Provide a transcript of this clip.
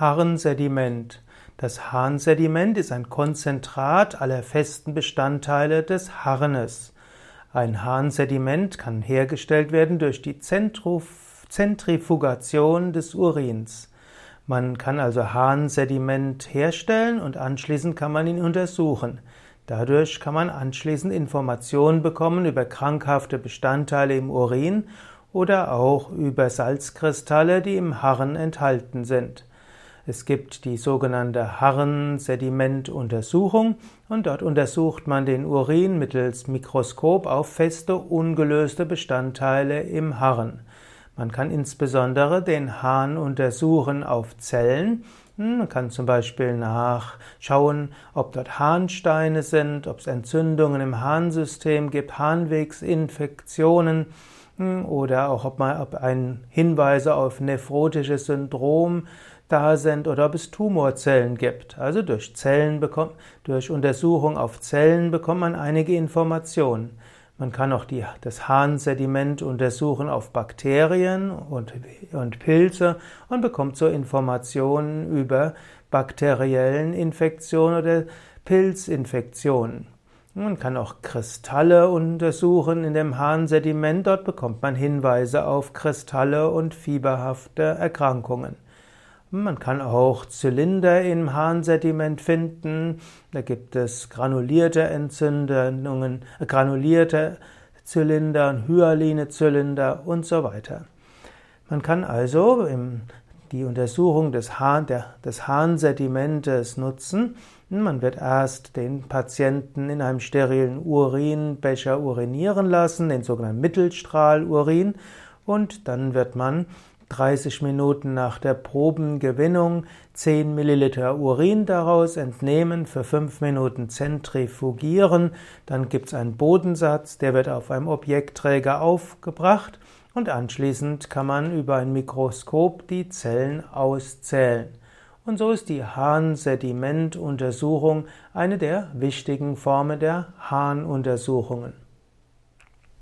Harnsediment. Das Harnsediment ist ein Konzentrat aller festen Bestandteile des Harnes. Ein Harnsediment kann hergestellt werden durch die Zentrifugation des Urins. Man kann also Harnsediment herstellen und anschließend kann man ihn untersuchen. Dadurch kann man anschließend Informationen bekommen über krankhafte Bestandteile im Urin oder auch über Salzkristalle, die im Harren enthalten sind. Es gibt die sogenannte Harren-Sedimentuntersuchung und dort untersucht man den Urin mittels Mikroskop auf feste, ungelöste Bestandteile im Harren. Man kann insbesondere den Harn untersuchen auf Zellen. Hm, man kann zum Beispiel nachschauen, ob dort Harnsteine sind, ob es Entzündungen im Harnsystem gibt, Harnwegsinfektionen hm, oder auch ob, man, ob ein Hinweise auf nephrotisches Syndrom da sind oder ob es Tumorzellen gibt. Also durch Zellen bekommt, durch Untersuchung auf Zellen bekommt man einige Informationen. Man kann auch die, das Harnsediment untersuchen auf Bakterien und, und Pilze und bekommt so Informationen über bakteriellen Infektionen oder Pilzinfektionen. Man kann auch Kristalle untersuchen in dem Harnsediment. Dort bekommt man Hinweise auf Kristalle und fieberhafte Erkrankungen. Man kann auch Zylinder im Harnsediment finden. Da gibt es granulierte Entzündungen, äh, granulierte Zylinder, hyaline Zylinder und so weiter. Man kann also die Untersuchung des, Hahn, der, des Harnsedimentes nutzen. Man wird erst den Patienten in einem sterilen Urinbecher urinieren lassen, den sogenannten Mittelstrahlurin, und dann wird man 30 Minuten nach der Probengewinnung 10 Milliliter Urin daraus entnehmen, für 5 Minuten zentrifugieren, dann gibt es einen Bodensatz, der wird auf einem Objektträger aufgebracht und anschließend kann man über ein Mikroskop die Zellen auszählen. Und so ist die Harnsedimentuntersuchung eine der wichtigen Formen der Harnuntersuchungen.